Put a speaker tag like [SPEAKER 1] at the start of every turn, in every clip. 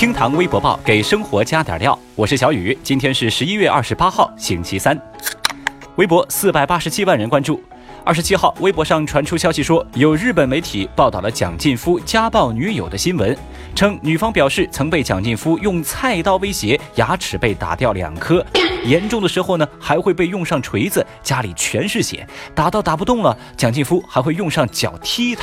[SPEAKER 1] 厅堂微博报给生活加点料，我是小雨，今天是十一月二十八号，星期三。微博四百八十七万人关注。二十七号，微博上传出消息说，有日本媒体报道了蒋劲夫家暴女友的新闻，称女方表示曾被蒋劲夫用菜刀威胁，牙齿被打掉两颗，严重的时候呢还会被用上锤子，家里全是血，打到打不动了，蒋劲夫还会用上脚踢她。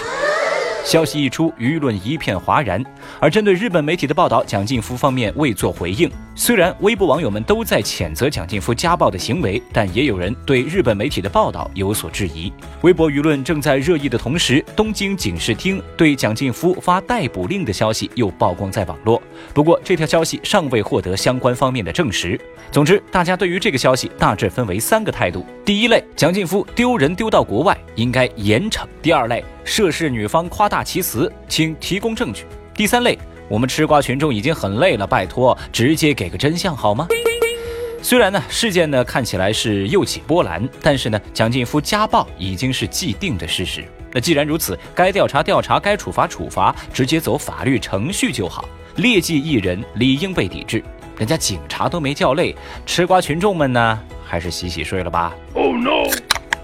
[SPEAKER 1] 消息一出，舆论一片哗然。而针对日本媒体的报道，蒋劲夫方面未作回应。虽然微博网友们都在谴责蒋劲夫家暴的行为，但也有人对日本媒体的报道有所质疑。微博舆论正在热议的同时，东京警视厅对蒋劲夫发逮捕令的消息又曝光在网络。不过，这条消息尚未获得相关方面的证实。总之，大家对于这个消息大致分为三个态度：第一类，蒋劲夫丢人丢到国外，应该严惩；第二类。涉事女方夸大其词，请提供证据。第三类，我们吃瓜群众已经很累了，拜托直接给个真相好吗？虽然呢事件呢看起来是又起波澜，但是呢蒋劲夫家暴已经是既定的事实。那既然如此，该调查调查，该处罚处罚，直接走法律程序就好。劣迹艺人理应被抵制，人家警察都没叫累，吃瓜群众们呢还是洗洗睡了吧。Oh no！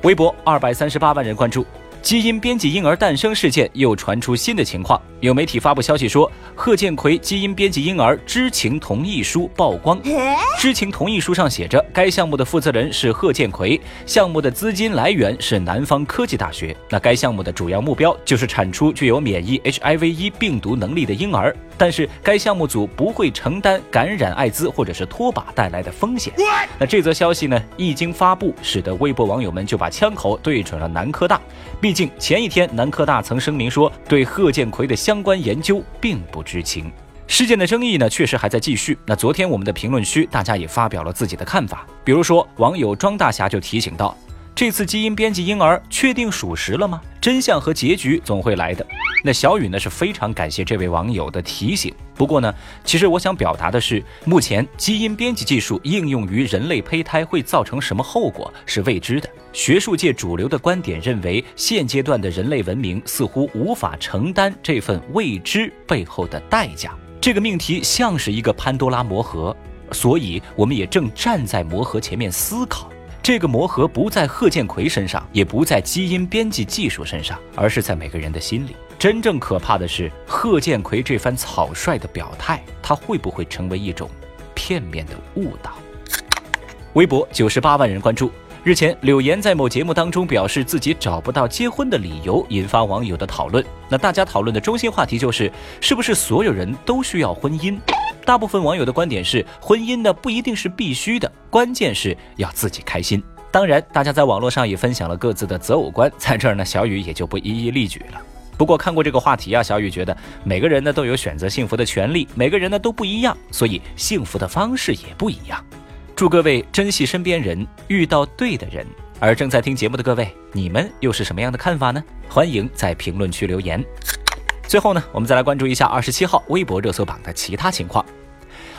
[SPEAKER 1] 微博二百三十八万人关注。基因编辑婴儿诞生事件又传出新的情况，有媒体发布消息说，贺建奎基因编辑婴儿知情同意书曝光。知情同意书上写着，该项目的负责人是贺建奎，项目的资金来源是南方科技大学。那该项目的主要目标就是产出具有免疫 HIV 病毒能力的婴儿，但是该项目组不会承担感染艾滋或者是脱靶带来的风险。那这则消息呢，一经发布，使得微博网友们就把枪口对准了南科大，并。毕竟前一天，南科大曾声明说对贺建奎的相关研究并不知情。事件的争议呢，确实还在继续。那昨天我们的评论区，大家也发表了自己的看法。比如说，网友庄大侠就提醒到。这次基因编辑婴儿确定属实了吗？真相和结局总会来的。那小雨呢是非常感谢这位网友的提醒。不过呢，其实我想表达的是，目前基因编辑技术应用于人类胚胎会造成什么后果是未知的。学术界主流的观点认为，现阶段的人类文明似乎无法承担这份未知背后的代价。这个命题像是一个潘多拉魔盒，所以我们也正站在魔盒前面思考。这个魔盒不在贺建奎身上，也不在基因编辑技术身上，而是在每个人的心里。真正可怕的是贺建奎这番草率的表态，他会不会成为一种片面的误导？微博九十八万人关注。日前，柳岩在某节目当中表示自己找不到结婚的理由，引发网友的讨论。那大家讨论的中心话题就是，是不是所有人都需要婚姻？大部分网友的观点是，婚姻呢不一定是必须的，关键是要自己开心。当然，大家在网络上也分享了各自的择偶观，在这儿呢，小雨也就不一一例举了。不过看过这个话题啊，小雨觉得每个人呢都有选择幸福的权利，每个人呢都不一样，所以幸福的方式也不一样。祝各位珍惜身边人，遇到对的人。而正在听节目的各位，你们又是什么样的看法呢？欢迎在评论区留言。最后呢，我们再来关注一下二十七号微博热搜榜的其他情况。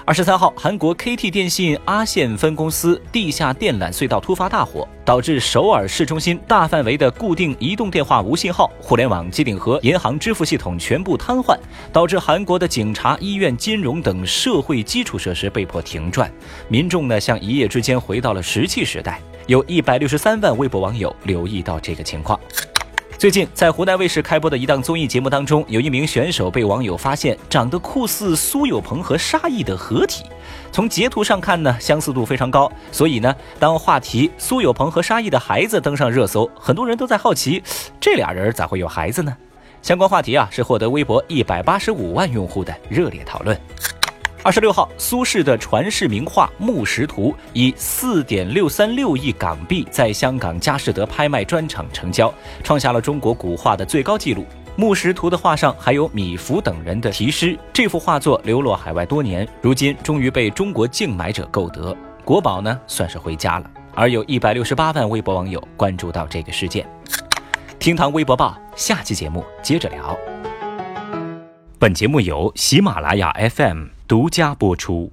[SPEAKER 1] 二十三号，韩国 KT 电信阿线分公司地下电缆隧道突发大火，导致首尔市中心大范围的固定移动电话无信号，互联网、机顶盒、银行支付系统全部瘫痪，导致韩国的警察、医院、金融等社会基础设施被迫停转，民众呢，像一夜之间回到了石器时代。有一百六十三万微博网友留意到这个情况。最近，在湖南卫视开播的一档综艺节目当中，有一名选手被网友发现长得酷似苏有朋和沙溢的合体。从截图上看呢，相似度非常高。所以呢，当话题苏有朋和沙溢的孩子登上热搜，很多人都在好奇，这俩人咋会有孩子呢？相关话题啊，是获得微博一百八十五万用户的热烈讨论。二十六号，苏轼的传世名画《木石图》以四点六三六亿港币在香港佳士得拍卖专场成交，创下了中国古画的最高纪录。《木石图》的画上还有米芾等人的题诗。这幅画作流落海外多年，如今终于被中国竞买者购得，国宝呢算是回家了。而有一百六十八万微博网友关注到这个事件。厅堂微博报，下期节目接着聊。本节目由喜马拉雅 FM。独家播出。